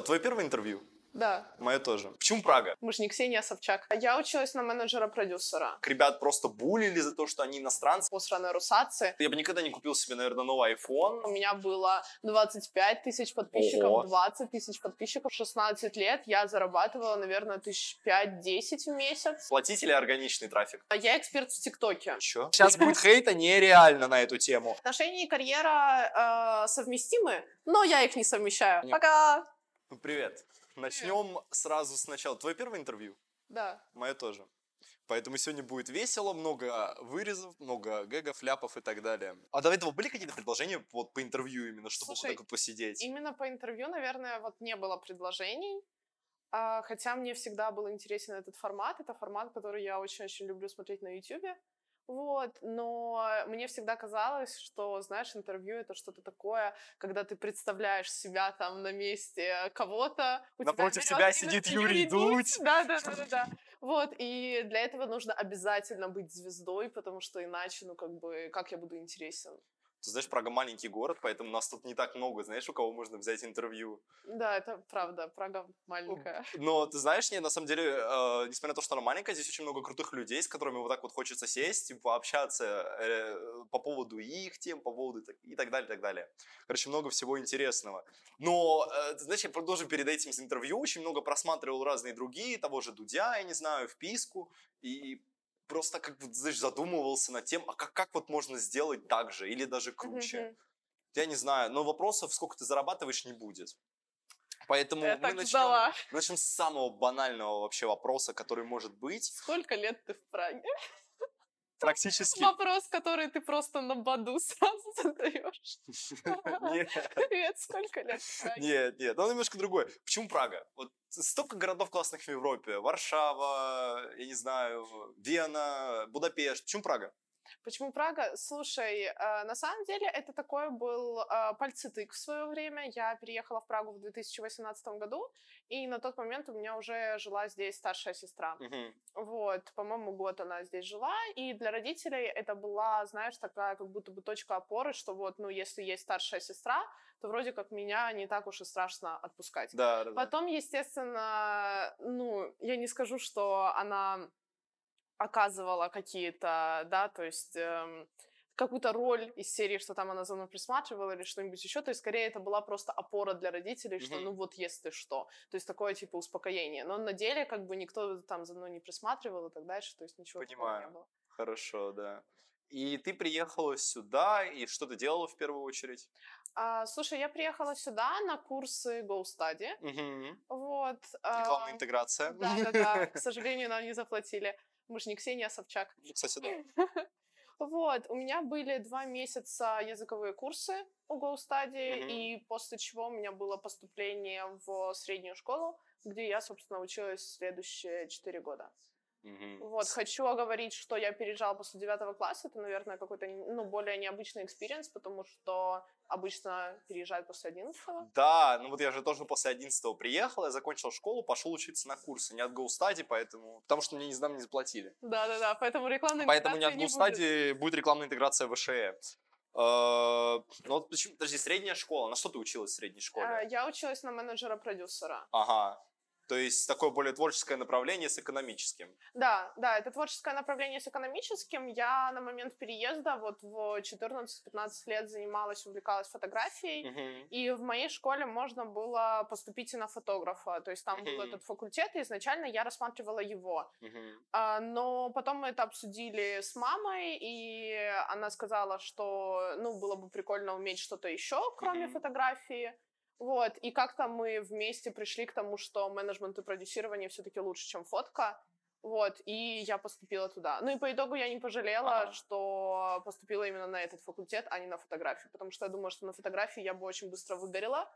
Твое первое интервью? Да. Мое тоже. Почему Прага? Мы же не Ксения Собчак. Я училась на менеджера-продюсера. Ребят просто булили за то, что они иностранцы. По страной Русации. Я бы никогда не купил себе, наверное, новый iPhone. У меня было 25 тысяч подписчиков, Ого. 20 тысяч подписчиков. 16 лет я зарабатывала, наверное, тысяч 5-10 в месяц. Платить или органичный трафик? А Я эксперт в ТикТоке. Чё? Сейчас будет хейта нереально на эту тему. Отношения и карьера э, совместимы, но я их не совмещаю. Пока! Ну, Привет. Начнем сразу сначала. Твое первое интервью? Да. Мое тоже. Поэтому сегодня будет весело, много вырезов, много гэгов, ляпов и так далее. А до этого были какие-то предложения вот по интервью именно, чтобы Слушай, вот так вот посидеть? Именно по интервью, наверное, вот не было предложений. А, Хотя мне всегда был интересен этот формат. Это формат, который я очень-очень люблю смотреть на YouTube. Вот, но мне всегда казалось, что, знаешь, интервью это что-то такое, когда ты представляешь себя там на месте кого-то. тебя Напротив тебя именно сидит Юрий Дудь. Да, да, да, да, да. Вот, и для этого нужно обязательно быть звездой, потому что иначе, ну, как бы, как я буду интересен? Ты знаешь, Прага маленький город, поэтому нас тут не так много, знаешь, у кого можно взять интервью. Да, это правда, Прага маленькая. Но ты знаешь, не, на самом деле, э, несмотря на то, что она маленькая, здесь очень много крутых людей, с которыми вот так вот хочется сесть и пообщаться э, по поводу их тем, по поводу и так далее, и так далее. Короче, много всего интересного. Но, э, ты знаешь, я продолжу перед этим с интервью, очень много просматривал разные другие, того же Дудя, я не знаю, вписку, и просто как бы, знаешь, задумывался над тем, а как, как вот можно сделать так же, или даже круче. Мгм. Я не знаю, но вопросов, сколько ты зарабатываешь, не будет. Поэтому Я мы начнем, ждала. начнем с самого банального вообще вопроса, который может быть. Сколько лет ты в Праге? Практически... Вопрос, который ты просто на баду сразу задаешь. Нет, Привет, сколько лет нет, нет, он немножко другой. Почему Прага? Вот столько городов классных в Европе. Варшава, я не знаю, Вена, Будапешт. Почему Прага? Почему Прага? Слушай, э, на самом деле это такой был э, пальцетык в свое время. Я переехала в Прагу в 2018 году, и на тот момент у меня уже жила здесь старшая сестра. Мгм. Вот, по-моему, год она здесь жила, и для родителей это была, знаешь, такая как будто бы точка опоры, что вот, ну, если есть старшая сестра, то вроде как меня не так уж и страшно отпускать. Да, да. Потом, естественно, ну, я не скажу, что она оказывала какие-то, да, то есть эм, какую-то роль из серии, что там она за мной присматривала или что-нибудь еще, то есть скорее это была просто опора для родителей, что Мгм. ну вот если что, то есть такое типа успокоение, но на деле как бы никто там за мной не присматривал и так дальше, то есть ничего такого не Понимаю. было. Хорошо, да. И ты приехала сюда, и что ты делала в первую очередь? А, слушай, я приехала сюда на курсы GoStudy, Мгм. вот. Рекламная ам, интеграция. Да-да-да, к сожалению, нам не заплатили. Мы же не Ксения Собчак. Кстати, да. Вот, у меня были два месяца языковые курсы у GoStudy, Мгм. и после чего у меня было поступление в среднюю школу, где я, собственно, училась следующие четыре года. Мгм. Вот, хочу оговорить, что я переезжала после девятого класса, это, наверное, какой-то, ну, более необычный experience, потому что обычно переезжают после одиннадцатого. Да, ну вот я же тоже после 11 приехал, я закончил школу, пошел учиться на курсы. Не от GoStudy, поэтому... Потому что мне не знам не заплатили. Да-да-да, поэтому рекламной Поэтому не от не будет. GoStudy будет рекламная интеграция в ВШЭ. Э, Ну вот почему, подожди, средняя школа. На что ты училась в средней школе? А, Я училась на менеджера-продюсера. Ага. То есть такое более творческое направление с экономическим. Да, да, это творческое направление с экономическим. Я на момент переезда вот в 14-15 лет занималась, увлекалась фотографией. Мгм. И в моей школе можно было поступить и на фотографа. То есть там был Мгм. этот факультет, и изначально я рассматривала его. А, Но потом мы это обсудили с мамой, и она сказала, что ну, было бы прикольно уметь что-то еще, кроме Мгм. фотографии. Вот, и как-то мы вместе пришли к тому, что менеджмент и продюсирование все-таки лучше, чем фотка. Вот, и я поступила туда. Ну и по итогу я не пожалела, Ага. что поступила именно на этот факультет, а не на фотографию. Потому что я думаю, что на фотографии я бы очень быстро выгорела,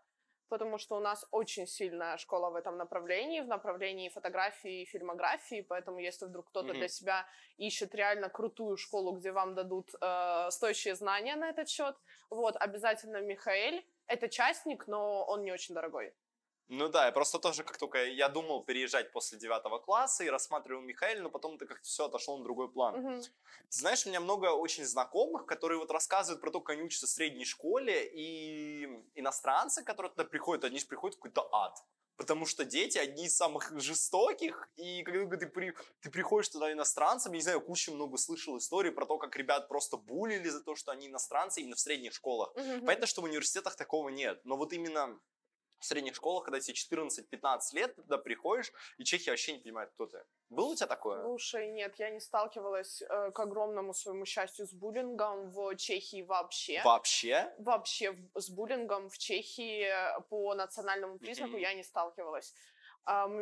потому что у нас очень сильная школа в этом направлении, в направлении фотографии и фильмографии, поэтому если вдруг кто-то Мгм. для себя ищет реально крутую школу, где вам дадут э, стоящие знания на этот счет, вот, обязательно Михаэль. Это частник, но он не очень дорогой. Ну да, я просто тоже, как только я думал переезжать после девятого класса и рассматривал Михаил, но потом это как-то все отошло на другой план. Ты знаешь, у меня много очень знакомых, которые вот рассказывают про то, как они учатся в средней школе, и иностранцы, которые туда приходят, они же приходят в какой-то ад. Потому что дети одни из самых жестоких, и когда ты, при, ты приходишь туда иностранцем, я не знаю, кучу много слышал историй про то, как ребят просто булили за то, что они иностранцы именно в средних школах. Мгм. Понятно, что в университетах такого нет, но вот именно в средних школах, когда тебе 14-15 лет, ты туда приходишь, и чехи вообще не понимают, кто ты. Было у тебя такое? Слушай, нет, я не сталкивалась, э, к огромному своему счастью, с буллингом в Чехии вообще. Вообще? Вообще в- с буллингом в Чехии по национальному признаку Мгм. я не сталкивалась.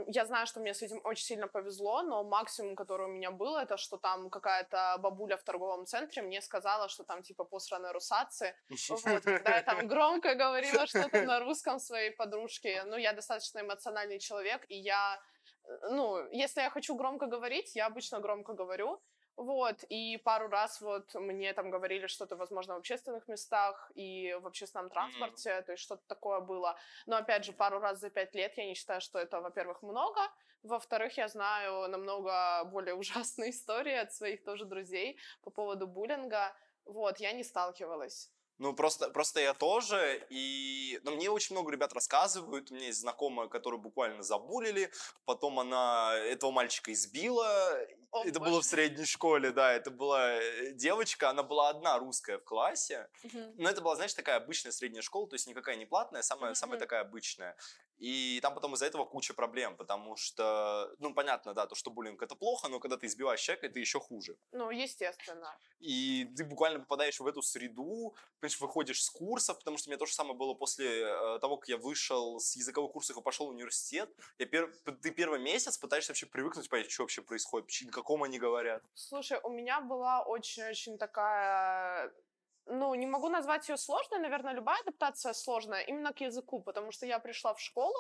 Я знаю, что мне с этим очень сильно повезло, но максимум, который у меня был, это что там какая-то бабуля в торговом центре мне сказала, что там типа посраные русацы. Вот, когда я там громко говорила что-то на русском своей подружке. Ну, я достаточно эмоциональный человек, и я, э, ну, если я хочу громко говорить, я обычно громко говорю. Вот, и пару раз вот мне там говорили что-то, возможно, в общественных местах и в общественном транспорте, то есть что-то такое было. Но, опять же, пару раз за пять лет я не считаю, что это, во-первых, много, во-вторых, я знаю намного более ужасные истории от своих тоже друзей по поводу буллинга. Вот, я не сталкивалась. Ну, просто, просто я тоже, и... Но мне очень много ребят рассказывают, у меня есть знакомая, которую буквально забулили, потом она этого мальчика избила, О, это боже. было в средней школе, да, это была э, девочка, она была одна русская в классе, Мгм. но это была, знаешь, такая обычная средняя школа, то есть никакая не платная, самая, Мгм, самая такая обычная. И там потом из-за этого куча проблем, потому что, ну, понятно, да, то, что буллинг это плохо, но когда ты избиваешь человека, это еще хуже. Ну, естественно. И ты буквально попадаешь в эту среду, понимаешь, выходишь с курсов, потому что у меня то же самое было после э, того, как я вышел с языковых курсов и пошел в университет. Я пер- ты первый месяц пытаешься вообще привыкнуть, понять, что вообще происходит, на каком они говорят. Слушай, у меня была очень-очень такая... Ну, не могу назвать ее сложной, наверное, любая адаптация сложная именно к языку, потому что я пришла в школу,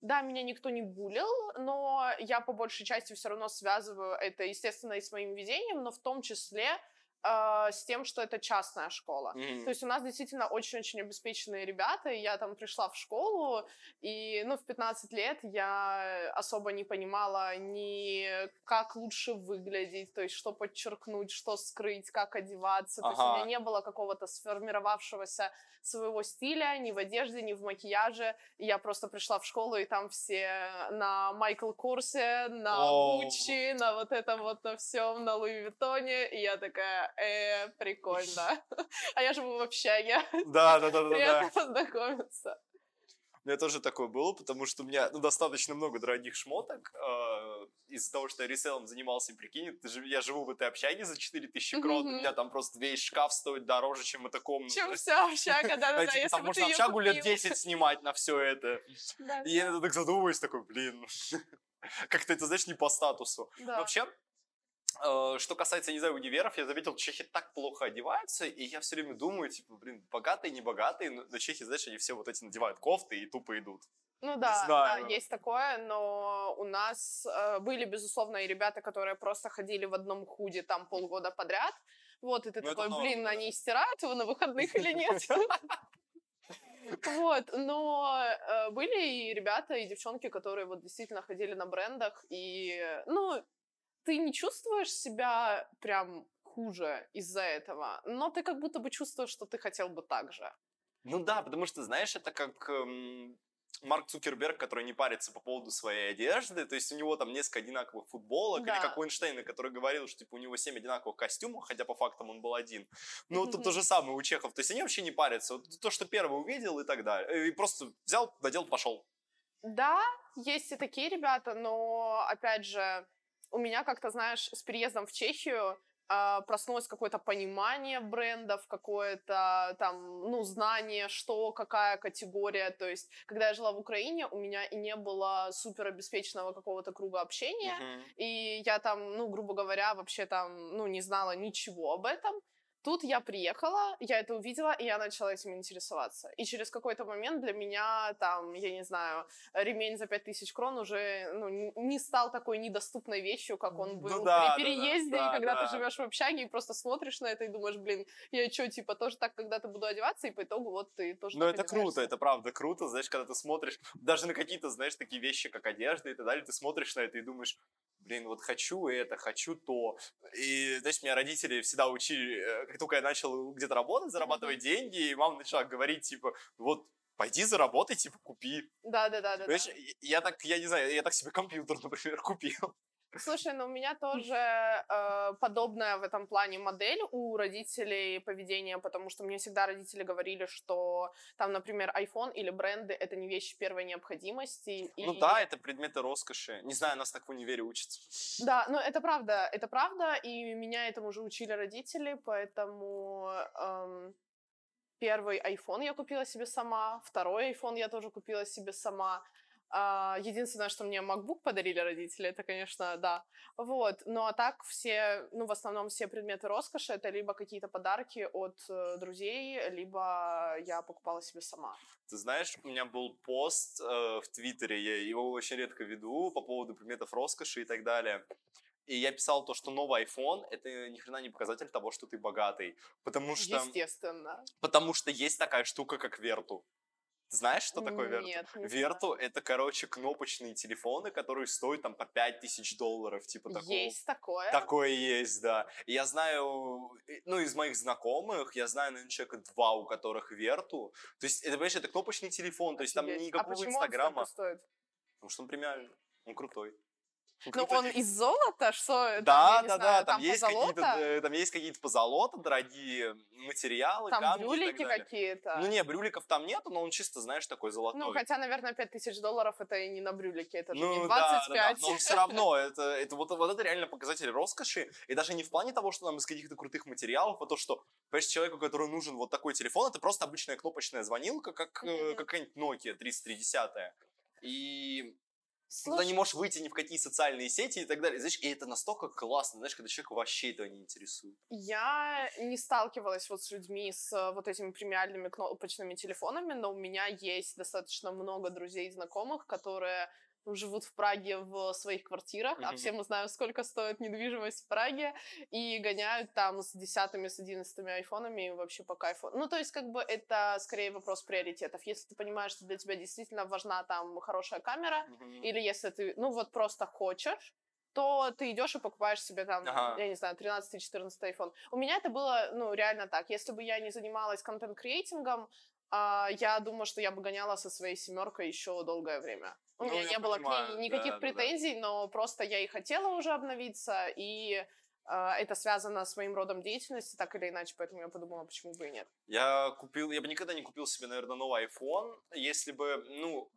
да, меня никто не булил, но я по большей части все равно связываю это, естественно, и с моим везением, но в том числе э, с тем, что это частная школа. Мгм. То есть у нас действительно очень-очень обеспеченные ребята, я там пришла в школу, и, ну, в 15 лет я особо не понимала ни как лучше выглядеть, то есть что подчеркнуть, что скрыть, как одеваться. То есть у Ага. меня не было какого-то сформировавшегося своего стиля ни в одежде, ни в макияже. И я просто пришла в школу, и там все на Майкл Корсе, на. Гуччи, на вот этом вот на всем, на Луи Виттоне. И я такая, э, прикольно. А я живу в общаге. Да, да, да, да, да. Приятно познакомиться. У меня тоже такое было, потому что у меня ну, достаточно много дорогих шмоток. э, из-за того, что я реселом занимался, прикинь, ты я живу в этой общаге за 4000 крон, у Мгм. меня там просто весь шкаф стоит дороже, чем эта комната. Чем вся общага, да-да-да, если там можно общагу лет купил. 10 снимать на все это. И я так задумываюсь, такой, блин, как-то это, знаешь, не по статусу. Вообще, что касается, не знаю, универов, я заметил, чехи так плохо одеваются, и я все время думаю, типа, блин, богатые, не богатые, но но чехи, знаешь, они все вот эти надевают кофты и тупо идут. Ну да, да, есть такое, но у нас э, были, безусловно, и ребята, которые просто ходили в одном худе там полгода подряд. Вот, и ты Ну, это такой, норм, блин, да. они стирают его на выходных или нет? Вот, но э, были и ребята, и девчонки, которые вот действительно ходили на брендах, и, ну, ты не чувствуешь себя прям хуже из-за этого, но ты как будто бы чувствуешь, что ты хотел бы так же. Ну да, потому что, знаешь, это как эм, Марк Цукерберг, который не парится по поводу своей одежды, то есть у него там несколько одинаковых футболок, или Да. как у Эйнштейна, который говорил, что типа у него 7 одинаковых костюмов, хотя по фактам он был один. Ну, тут Мгм. то же самое у чехов, то есть они вообще не парятся, вот то, что первый увидел и так далее, Э, и просто взял, надел, пошел. Да, есть и такие ребята, но, опять же, у меня как-то, знаешь, с переездом в Чехию а, проснулось какое-то понимание брендов, какое-то там, ну, знание, что, какая категория. То есть, когда я жила в Украине, у меня и не было супер обеспеченного какого-то круга общения, Мгм. и я там, ну, грубо говоря, вообще там, ну, не знала ничего об этом. Тут я приехала, я это увидела, и я начала этим интересоваться. И через какой-то момент для меня, там, я не знаю, ремень за 5000 крон уже ну, не стал такой недоступной вещью, как он был ну, да, при переезде, да, да, и когда да. ты живешь в общаге, и просто смотришь на это и думаешь, блин, я что, типа, тоже так когда-то буду одеваться, и по итогу вот ты тоже Ну, это круто, это правда круто, знаешь, когда ты смотришь, даже на какие-то, знаешь, такие вещи, как одежда и так далее, ты смотришь на это и думаешь, блин, вот хочу это, хочу то. И, знаешь, меня родители всегда учили, э, как только я начал где-то работать, зарабатывать деньги, и мама начала говорить, типа, вот, пойди заработай, типа, купи. Да, да, да, да. Понимаешь, я так, я не знаю, я так себе компьютер, например, купил. Слушай, ну у меня тоже э, подобная в этом плане модель у родителей поведения, потому что мне всегда родители говорили, что там, например, iPhone или бренды это не вещи первой необходимости. Ну и- да, это предметы роскоши. Не знаю, нас так в универе учатся. Да, но это правда, это правда, и меня этому уже учили родители, поэтому эм, первый iPhone я купила себе сама, второй iPhone я тоже купила себе сама. А, единственное, что мне MacBook подарили родители, это, конечно, да. Вот, ну а так все, ну в основном все предметы роскоши это либо какие-то подарки от э, друзей, либо я покупала себе сама. Ты знаешь, у меня был пост э, в Твиттере, я его очень редко веду, по поводу предметов роскоши и так далее. И я писал то, что новый iPhone — это ни хрена не показатель того, что ты богатый. Потому что, Естественно. потому что есть такая штука, как Верту. Знаешь, что такое Верту? Нет, не Верту — это, короче, кнопочные телефоны, которые стоят там по 5000 долларов, типа такого. Есть такое. Такое есть, да. И Я знаю, ну, из моих знакомых, я знаю, наверное, человека два, у которых Верту. То есть, это, понимаешь, это кнопочный телефон, то есть там Офигеть. никакого а почему Инстаграма. он столько стоит? Потому что он премиальный, он крутой. Ну, крутой. он из золота, что? Да, да, знаю, да, там, есть какие-то, там есть какие-то позолота, дорогие материалы, Там камни брюлики далее. какие-то. Ну не, брюликов там нету, но он чисто, знаешь, такой золотой. Ну, хотя, наверное, 5000 долларов это и не на брюлике, это же Ну, не да, да, 25. да, но все равно, это, это вот, вот это реально показатель роскоши, и даже не в плане того, что там из каких-то крутых материалов, а то, что, понимаешь, человеку, который нужен вот такой телефон, это просто обычная кнопочная звонилка, как э, какая-нибудь Nokia 3310. И ты Слушай, не можешь выйти ни в какие социальные сети и так далее. Знаешь, и это настолько классно, знаешь, когда человек вообще этого не интересует. я не сталкивалась вот с людьми с э, вот этими премиальными кнопочными телефонами, но у меня есть достаточно много друзей и знакомых, которые живут в Праге в своих квартирах, а Мгм. все мы знаем, сколько стоит недвижимость в Праге, и гоняют там с десятыми, с одиннадцатыми айфонами и вообще по кайфу. Ну, то есть, как бы, это скорее вопрос приоритетов. Если ты понимаешь, что для тебя действительно важна там хорошая камера, или если ты, ну, вот просто хочешь, то ты идешь и покупаешь себе там, Ага. я не знаю, 13-14 iPhone. У меня это было, ну, реально так. Если бы я не занималась контент-креатингом, а, я думаю, что я бы гоняла со своей семеркой еще долгое время. У Ну, меня не было к понимаю, ней никаких да, да, да. претензий, но просто я и хотела уже обновиться, и а, это связано с моим родом деятельности, так или иначе, поэтому я подумала, почему бы и нет. Я купил, я бы никогда не купил себе, наверное, новый iPhone, если бы, ну,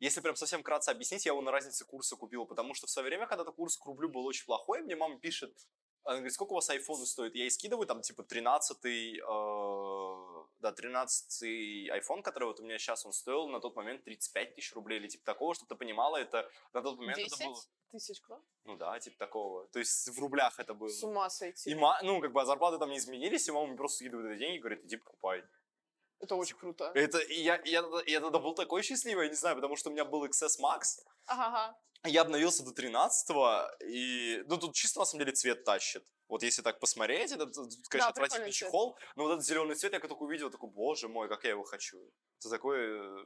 если прям совсем вкратце объяснить, я его на разнице курса купил, потому что в свое время, когда-то курс к рублю был очень плохой, мне мама пишет, она говорит, сколько у вас айфоны стоят? Я ей скидываю, там, типа, 13-й, э, да, 13-й iPhone, который вот у меня сейчас, он стоил на тот момент 35 тысяч рублей или типа такого, чтобы ты понимала, это на тот момент 10 это было, тысяч крон? ну да, типа такого, то есть в рублях это было. С ума сойти. И, ма- ну, как бы, а зарплаты там не изменились, и мама мне просто скидывает эти деньги и говорит, иди покупай. Это очень круто. Это, я, я, я тогда был такой счастливый, я не знаю, потому что у меня был XS Max, Ага. я обновился до 13 и, ну, тут чисто, на самом деле, цвет тащит. Вот если так посмотреть, это, тут, конечно, Да, отвратительный прикольный цвет. чехол, но вот этот зеленый цвет я как только увидел, такой, боже мой, как я его хочу. Это такой... э,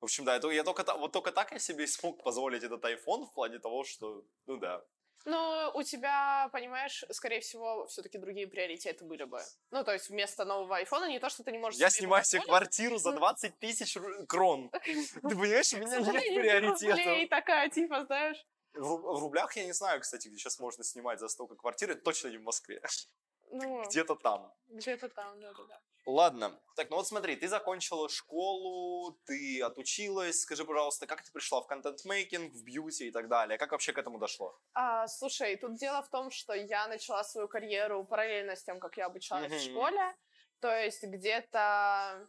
В общем, да, это, я только, вот только так я себе смог позволить этот iPhone в плане того, что, ну да. Ну, у тебя, понимаешь, скорее всего, все-таки другие приоритеты были бы. Ну, то есть вместо нового айфона не то, что ты не можешь Я снимаю себе квартиру за 20 тысяч крон. Ты понимаешь, у меня нет приоритетов. рублей такая, типа, знаешь. В рублях я не знаю, кстати, где сейчас можно снимать за столько квартиры. Точно не в Москве. Ну, Где-то там. где-то там, да-да-да. Ладно. Так, ну вот смотри, ты закончила школу, ты отучилась. Скажи, пожалуйста, как ты пришла в контент-мейкинг, в бьюти и так далее? Как вообще к этому дошло? А, слушай, тут дело в том, что я начала свою карьеру параллельно с тем, как я обучалась в Мгм. школе. То есть где-то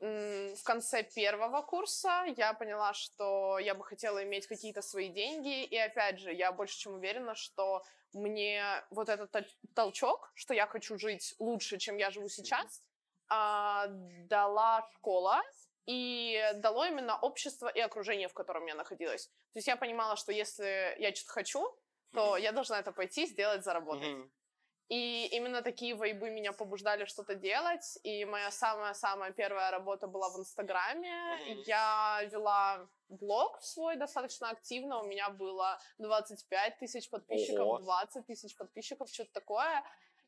в конце первого курса я поняла, что я бы хотела иметь какие-то свои деньги. И опять же, я больше чем уверена, что мне вот этот толчок, что я хочу жить лучше, чем я живу сейчас, а, дала школа и дало именно общество и окружение, в котором я находилась. То есть я понимала, что если я что-то хочу, то я должна это пойти, сделать, заработать. И именно такие вайбы меня побуждали что-то делать. И моя самая-самая первая работа была в Инстаграме. Mm-hmm. Я вела блог свой достаточно активно. У меня было 25 тысяч подписчиков, Ого. 20 тысяч подписчиков, что-то такое.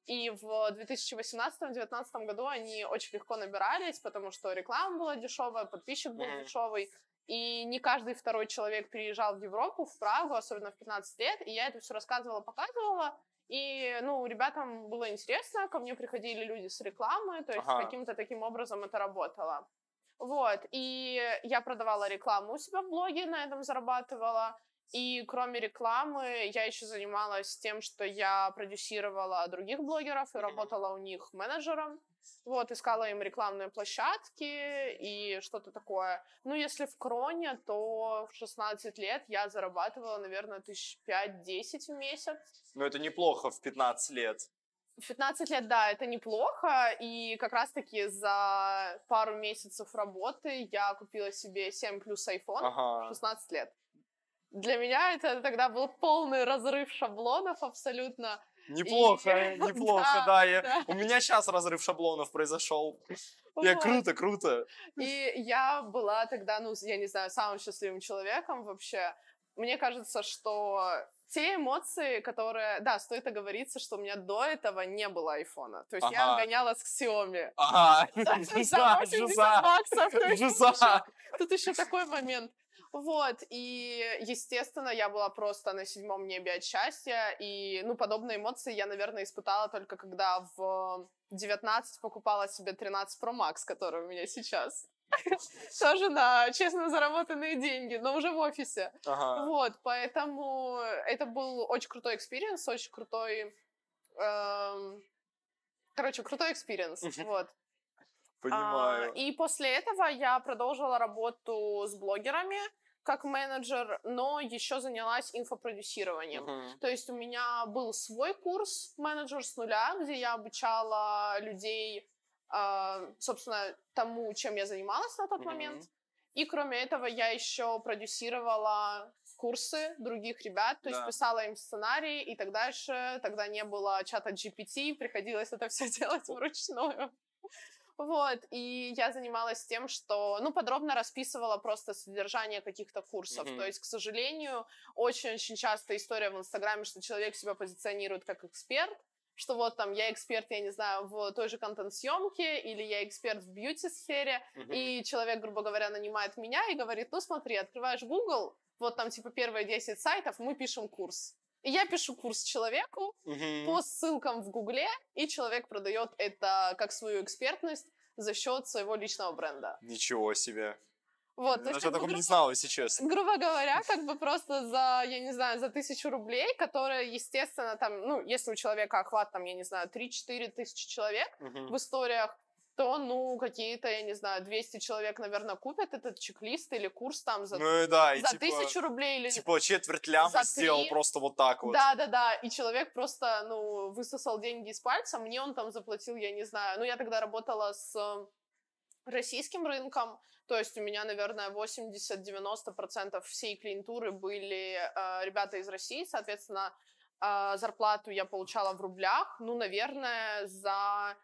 И в 2018-2019 году они очень легко набирались, потому что реклама была дешевая, подписчик был mm-hmm. дешевый. И не каждый второй человек переезжал в Европу, в Прагу, особенно в 15 лет. И я это все рассказывала, показывала. И, ну, ребятам было интересно, ко мне приходили люди с рекламы, то есть ага. каким-то таким образом это работало. Вот, и я продавала рекламу у себя в блоге, на этом зарабатывала. И кроме рекламы, я еще занималась тем, что я продюсировала других блогеров и работала у них менеджером. Вот, искала им рекламные площадки и что-то такое. Ну, если в Кроне, то в 16 лет я зарабатывала, наверное, тысяч пять-десять в месяц. Ну, это неплохо в 15 лет. В 15 лет, да, это неплохо, и как раз-таки за пару месяцев работы я купила себе 7 плюс iPhone ага. в 16 лет. Для меня это тогда был полный разрыв шаблонов абсолютно. Неплохо, и... неплохо, да. да, я... да. У меня сейчас разрыв шаблонов произошел. Я круто, круто. И я была тогда, ну, я не знаю, самым счастливым человеком вообще. Мне кажется, что те эмоции, которые... Да, стоит оговориться, что у меня до этого не было айфона. То есть ага. я гонялась к Xiaomi. Ага, жиза, жиза, жиза. Тут еще такой момент. Вот, и, естественно, я была просто на седьмом небе от счастья, и, ну, подобные эмоции я, наверное, испытала только когда в 19 покупала себе 13 Pro Max, который у меня сейчас. Тоже на честно заработанные деньги, но уже в офисе. Ага. Вот, поэтому это был очень крутой experience, очень крутой... Эм... Короче, крутой experience, вот. Понимаю. А, и после этого я продолжила работу с блогерами как менеджер, но еще занялась инфопродюсированием. Uh-huh. То есть у меня был свой курс менеджер с нуля, где я обучала людей, э, собственно, тому, чем я занималась на тот uh-huh. момент. И кроме этого я еще продюсировала курсы других ребят, то да. есть писала им сценарии и так дальше. Тогда не было чата GPT, приходилось это все делать вручную. Вот, и я занималась тем, что, ну, подробно расписывала просто содержание каких-то курсов. Mm-hmm. То есть, к сожалению, очень-очень часто история в Инстаграме, что человек себя позиционирует как эксперт, что вот там я эксперт, я не знаю, в той же контент-съемке, или я эксперт в бьюти-сфере, mm-hmm. и человек, грубо говоря, нанимает меня и говорит, ну смотри, открываешь Google, вот там типа первые 10 сайтов, мы пишем курс. И я пишу курс человеку угу. по ссылкам в Гугле, и человек продает это как свою экспертность за счет своего личного бренда. Ничего себе. Вот, то есть, я такого не знала, если честно. Грубо говоря, как бы просто за, я не знаю, за тысячу рублей, которые, естественно, там, ну, если у человека охват, там, я не знаю, 3-4 тысячи человек uh-huh. в историях, то, ну, какие-то, я не знаю, 200 человек, наверное, купят этот чек-лист или курс там за, ну, да, за типа, тысячу рублей или Типа четверть ляма сделал просто вот так вот. Да-да-да, и человек просто, ну, высосал деньги из пальца, мне он там заплатил, я не знаю, ну, я тогда работала с российским рынком, то есть у меня, наверное, 80-90% всей клиентуры были э, ребята из России, соответственно, э, зарплату я получала в рублях, ну, наверное, за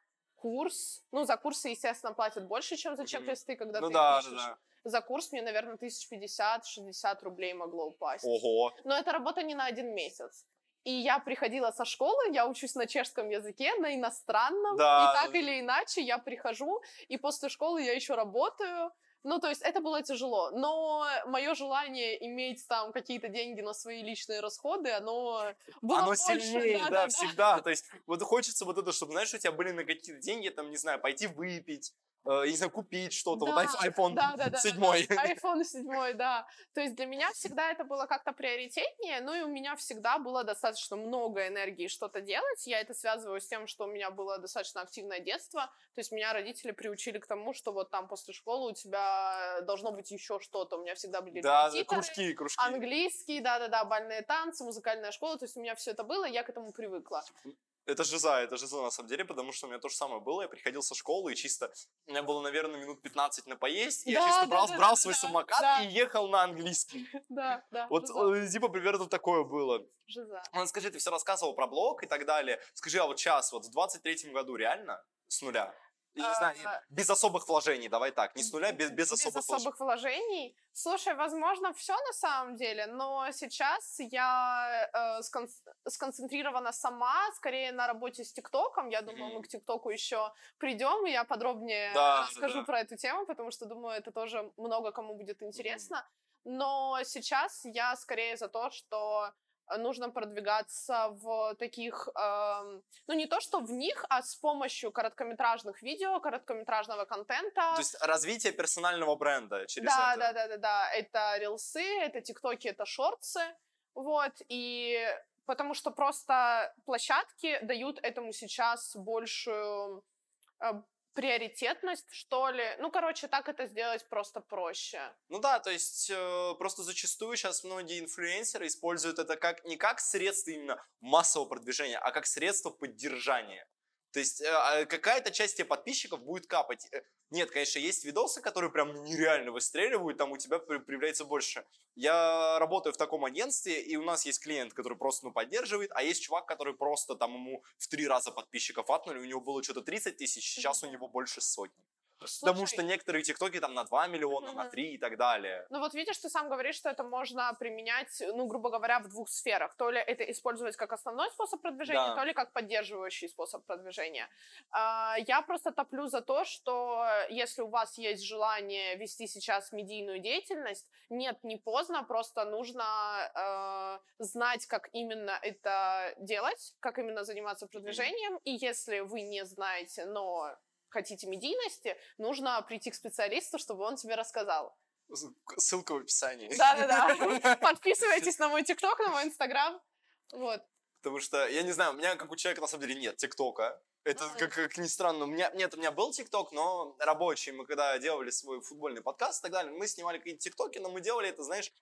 курс, ну, за курсы, естественно, платят больше, чем за чек-листы, когда ну, ты да, пишешь. Да, да. За курс мне, наверное, 1050-60 рублей могло упасть. Ого. Но это работа не на один месяц. И я приходила со школы, я учусь на чешском языке, на иностранном, да. и так или иначе я прихожу, и после школы я еще работаю, ну, то есть это было тяжело, но мое желание иметь там какие-то деньги на свои личные расходы, оно было Оно больше, сильнее, да, да, да, всегда. То есть вот хочется вот это, чтобы, знаешь, у тебя были на какие-то деньги, там, не знаю, пойти выпить, я не знаю, купить что-то, вот Да, айф- iPhone Да, да, да, да, 7. да. iPhone 7, да. То есть для меня всегда это было как-то приоритетнее, ну и у меня всегда было достаточно много энергии что-то делать. Я это связываю с тем, что у меня было достаточно активное детство. То есть меня родители приучили к тому, что вот там после школы у тебя должно быть еще что-то. У меня всегда были Да, кружки, кружки. английский, да-да-да, бальные танцы, музыкальная школа. То есть у меня все это было, я к этому привыкла. Это жиза, это жиза на самом деле, потому что у меня то же самое было. Я приходил со школы и чисто... У меня было, наверное, минут 15 на поесть. и я Да, чисто да, брал, да, брал да, свой да, самокат да. и ехал на английский. Да, да. Вот, жиза, э, типа, примерно такое было. жиза. Ну, скажи, ты все рассказывал про блог и так далее. Скажи, а вот сейчас, вот в 23-м году реально с нуля? Я не знаю, А, без особых вложений, давай так. Не с нуля, без, без особых без вложений. особых вложений. Слушай, возможно, все на самом деле, но сейчас я э, скон- сконцентрирована сама, скорее на работе с ТикТоком. Я думаю, Мгм. мы к ТикТоку еще придем, и я подробнее Да, расскажу да. про эту тему, потому что думаю, это тоже много кому будет интересно. Но сейчас я скорее за то, что нужно продвигаться в таких, эм, ну не то что в них, а с помощью короткометражных видео, короткометражного контента. То есть развитие персонального бренда через Да, это. да, да, да, да. Это рилсы, это тиктоки, это шорты. Вот. И потому что просто площадки дают этому сейчас большую э, приоритетность, что ли. Ну, короче, так это сделать просто проще. Ну да, то есть э, просто зачастую сейчас многие инфлюенсеры используют это как не как средство именно массового продвижения, а как средство поддержания. То есть э, а какая-то часть тебе подписчиков будет капать. Э, Нет, конечно, есть видосы, которые прям нереально выстреливают, там у тебя появляется больше. Я работаю в таком агентстве, и у нас есть клиент, который просто ну, поддерживает, а есть чувак, который просто там ему в три раза подписчиков атнули, у него было что-то 30 тысяч, сейчас у него больше сотни. Потому Слушай, что некоторые тиктоки там на 2 миллиона, на Мгм. 3 и так далее. Ну вот видишь, ты сам говоришь, что это можно применять, ну, грубо говоря, в двух сферах. То ли это использовать как основной способ продвижения, Да. то ли как поддерживающий способ продвижения. А, Я просто топлю за то, что если у вас есть желание вести сейчас медийную деятельность, нет, не поздно, просто нужно э, знать, как именно это делать, как именно заниматься продвижением. И если вы не знаете, но хотите медийности, нужно прийти к специалисту, чтобы он тебе рассказал. Ссылка в описании. Да-да-да. Подписывайтесь на мой ТикТок, на мой Инстаграм. Вот. Потому что, я не знаю, у меня, как у человека, на самом деле, нет ТикТока. Это, как, как ни странно, у меня, нет, у меня был ТикТок, но рабочий, мы когда делали свой футбольный подкаст и так далее, мы снимали какие-то ТикТоки, но мы делали это, знаешь,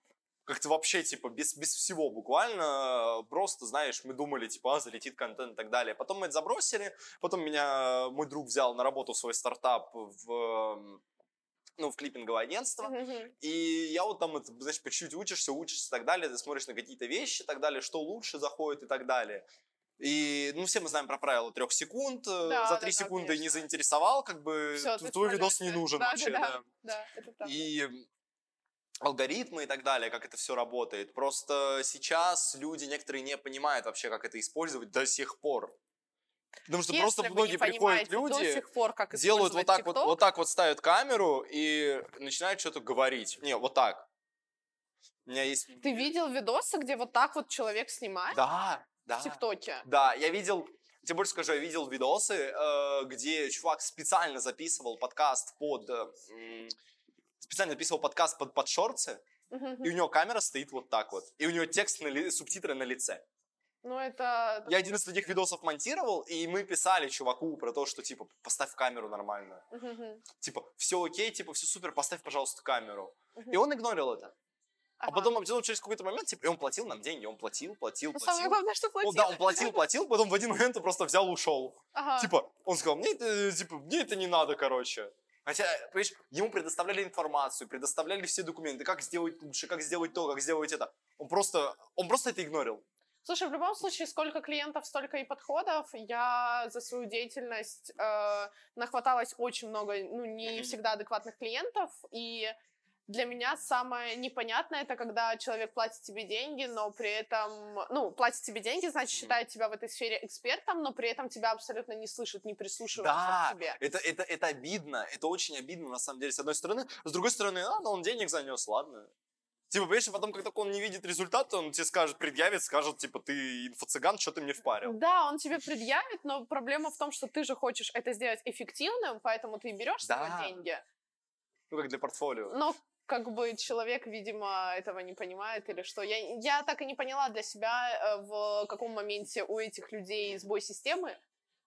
как-то вообще, типа, без, без всего буквально, просто, знаешь, мы думали, типа, а, залетит контент и так далее. Потом мы это забросили, потом меня мой друг взял на работу в свой стартап в, эм, ну, в клиппинговое агентство, Мгм. и я вот там, знаешь, по чуть-чуть учишься, учишься и так далее, ты смотришь на какие-то вещи и так далее, что лучше заходит и так далее. И, ну, все мы знаем про правило трех секунд. э, Да, За три да, секунды не конечно. заинтересовал, как бы ты твой видос не нужен Да, вообще, да, да. да. Да, это правда. И алгоритмы и так далее, как это все работает. Просто сейчас люди некоторые не понимают вообще, как это использовать до сих пор. Потому что Если просто многие приходят понимаете до люди, сих пор, как делают вот так вот, TikTok, вот так вот ставят камеру и начинают что-то говорить. Не, вот так. У меня есть... Ты видел видосы, где вот так вот человек снимает Да, да. в ТикТоке? Да, я видел, тебе больше скажу, я видел видосы, э, где чувак специально записывал подкаст под... специально записывал подкаст под, под шорты, Мгм. и у него камера стоит вот так вот. И у него текст, на ли- субтитры на лице. Ну, это... Я один из таких видосов монтировал, и мы писали чуваку про то, что, типа, поставь камеру нормально. Типа, все окей, типа, все супер, поставь, пожалуйста, камеру. И он игнорил это. А Ага. потом, потом через какой-то момент, типа, и он платил нам деньги, он платил, платил, Ну, платил. самое главное, что Он, платил. да, он платил, платил, потом в один момент он просто взял и ушел. Ага. Типа, он сказал, мне это, типа, мне это не надо, короче. Хотя, понимаешь, ему предоставляли информацию, предоставляли все документы, как сделать лучше, как сделать то, как сделать это. Он просто, он просто это игнорил. Слушай, в любом случае, сколько клиентов, столько и подходов. Я за свою деятельность э, нахваталась очень много, ну, не всегда адекватных клиентов, и для меня самое непонятное это когда человек платит тебе деньги, но при этом, ну, платит тебе деньги, значит, считает тебя в этой сфере экспертом, но при этом тебя абсолютно не слышит, не прислушивается Да, к тебе. это, это, это обидно, это очень обидно, на самом деле, с одной стороны. С другой стороны, а, ну он денег занес, ладно. Типа, понимаешь, потом, как только он не видит результата, он тебе скажет, предъявит, скажет, типа, ты инфо-цыган, что ты мне впарил. Да, он тебе предъявит, но проблема в том, что ты же хочешь это сделать эффективным, поэтому ты берешь Да. деньги. Ну, как для портфолио. Но как бы человек, видимо, этого не понимает или что. Я, я так и не поняла для себя, э, в каком моменте у этих людей сбой системы.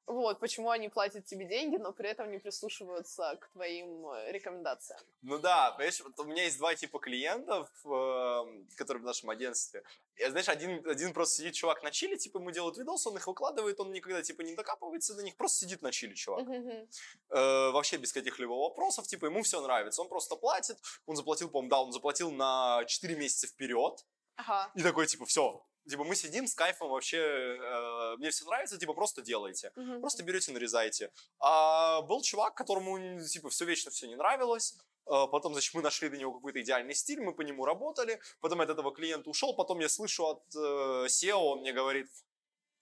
Вот, почему они платят тебе деньги, но при этом не прислушиваются к твоим э, рекомендациям. Ну да, понимаешь, вот у меня есть два типа клиентов, эм, которые в нашем агентстве. И, знаешь, один, один просто сидит чувак на чили, типа ему делают видос, он их выкладывает, он никогда типа не докапывается до них, просто сидит на чили чувак. Э, вообще без каких-либо вопросов, типа ему все нравится, он просто платит, он заплатил, по-моему, да, он заплатил на 4 месяца вперед, Ага. и такой, типа, все, типа мы сидим с кайфом вообще, э, мне все нравится, типа просто делайте. Мгм. Просто берете, нарезайте. А был чувак, которому, типа, все вечно все не нравилось. А, Потом, значит, мы нашли для него какой-то идеальный стиль, мы по нему работали. Потом от этого клиента ушел. Потом я слышу от э, SEO, он мне говорит,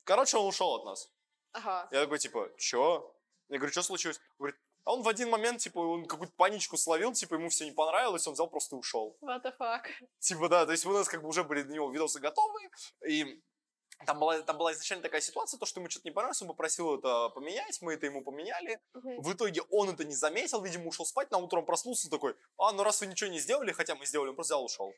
короче, он ушел от нас. Ага. Я такой, типа, чё? Я говорю, что случилось? Говорит, а он в один момент, типа, он какую-то паничку словил, типа, ему все не понравилось, он взял просто и ушел. What the fuck? Типа, да, то есть у нас как бы уже были для него видосы готовы, и там была, там была изначально такая ситуация, то, что ему что-то не понравилось, он попросил это поменять, мы это ему поменяли. Мгм. В итоге он это не заметил, видимо, ушел спать, на утро он проснулся такой, а, ну раз вы ничего не сделали, хотя мы сделали, он просто взял и ушел.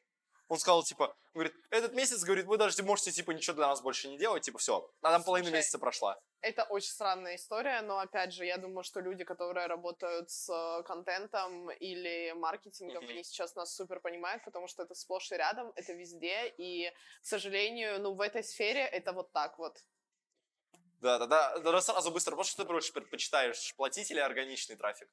Он сказал, типа, говорит, этот месяц, говорит, вы даже можете, типа, ничего для нас больше не делать, типа, все. А там половина Слушай, месяца прошла. Это очень странная история, но опять же, я думаю, что люди, которые работают с э, контентом или маркетингом, Мгм. они сейчас нас супер понимают, потому что это сплошь и рядом, это везде, и, к сожалению, ну, в этой сфере это вот так вот. Да, да, да, да, сразу быстро, просто что ты больше предпочитаешь, платить или органичный трафик?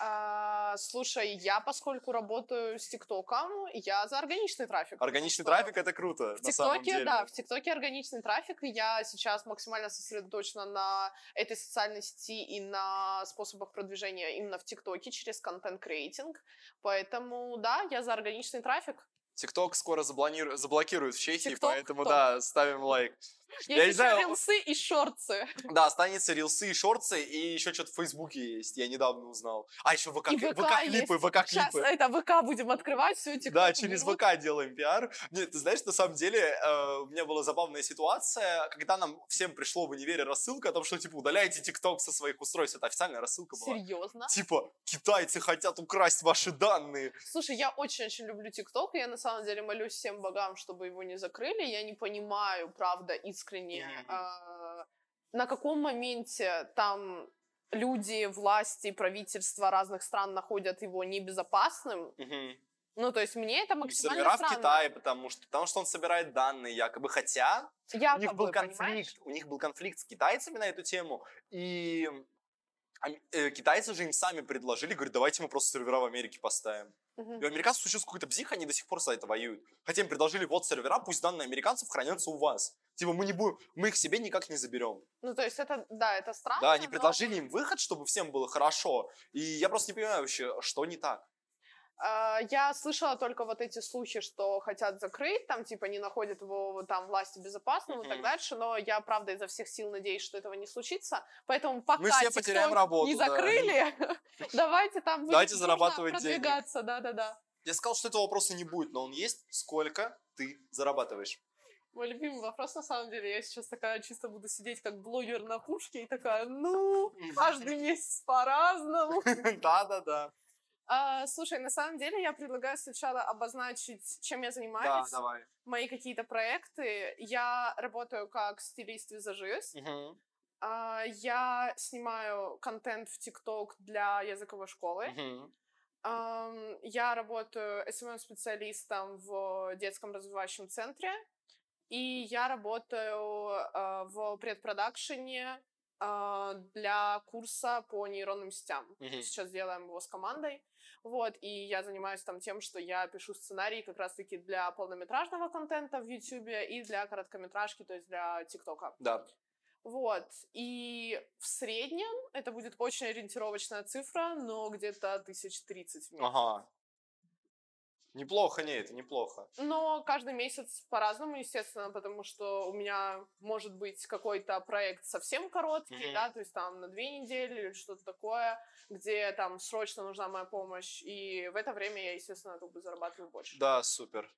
А, слушай, я, поскольку работаю с ТикТоком, я за органичный трафик. Органичный что трафик это круто, В ТикТоке, да, в ТикТоке органичный трафик. Я сейчас максимально сосредоточена на этой социальной сети и на способах продвижения именно в ТикТоке через контент-креатинг. Поэтому, да, я за органичный трафик. ТикТок скоро заблокируют в Чехии, TikTok поэтому, кто? да, ставим лайк. Есть Я не знаю, рилсы и шорты. Да, останется рилсы и шорты, и еще что-то в Фейсбуке есть, я недавно узнал. А, еще ВК, И ВК ВК-клипы. ВК-клипы. Сейчас это ВК будем открывать, все ТикТок. Да, через. ВК делаем пиар. Нет, ты знаешь, на самом деле, э, у меня была забавная ситуация, когда нам всем пришло в универе рассылка о том, что, типа, удаляйте ТикТок со своих устройств. Это официальная рассылка была. Серьезно? Типа, китайцы хотят украсть ваши данные. Слушай, я очень-очень люблю ТикТок, и я на самом деле молюсь всем богам, чтобы его не закрыли. Я не понимаю, правда, искренне, а, на каком моменте там люди, власти, правительства разных стран находят его небезопасным. Ну, то есть мне это максимально Сервера в странно. Китае, потому что, потому что он собирает данные якобы, хотя у них Якобы, был понимаешь? конфликт, у них был конфликт с китайцами на эту тему, и э, китайцы же им сами предложили, говорят, давайте мы просто сервера в Америке поставим. Мгм. И у американцев случился какой-то бзих, они до сих пор за это воюют. Хотя им предложили, вот сервера, пусть данные американцев хранятся у вас. Типа мы не будем, мы их себе никак не заберем. Ну, то есть это, да, это странно. Да, они но- предложили им выход, чтобы всем было хорошо. И я просто не понимаю вообще, что не так. А, Я слышала только вот эти слухи, что хотят закрыть, там, типа, не находят его там власти безопасным и так дальше, но я, правда, изо всех сил надеюсь, что этого не случится, поэтому пока Мы все потеряем работу, не закрыли, давайте там Давайте зарабатывать денег. продвигаться, да-да-да. Я сказал, что этого вопроса не будет, но он есть. Сколько ты зарабатываешь? Мой любимый вопрос, на самом деле, я сейчас такая чисто буду сидеть как блогер на пушке и такая, ну, каждый месяц по-разному. Да-да-да. А, Слушай, на самом деле я предлагаю сначала обозначить, чем я Да, занимаюсь. давай. мои какие-то проекты. Я работаю как стилист-визажист. Мгм. А, Я снимаю контент в ТикТок для языковой школы. Мгм. Ам, Я работаю SMM-специалистом в детском развивающем центре. И я работаю а, в предпродакшене а, для курса по нейронным сетям. Мгм. Сейчас делаем его с командой. Вот, и я занимаюсь там тем, что я пишу сценарии как раз-таки для полнометражного контента в YouTube и для короткометражки, то есть для ТикТока. Да. Вот, и в среднем это будет очень ориентировочная цифра, но где-то тысяч тридцать в месяц. Ага. Неплохо, не, это неплохо. Но каждый месяц по-разному, естественно, потому что у меня может быть какой-то проект совсем короткий, Мгм. да, то есть там на две недели или что-то такое, где там срочно нужна моя помощь, и в это время я, естественно, как бы зарабатываю больше. Да, супер.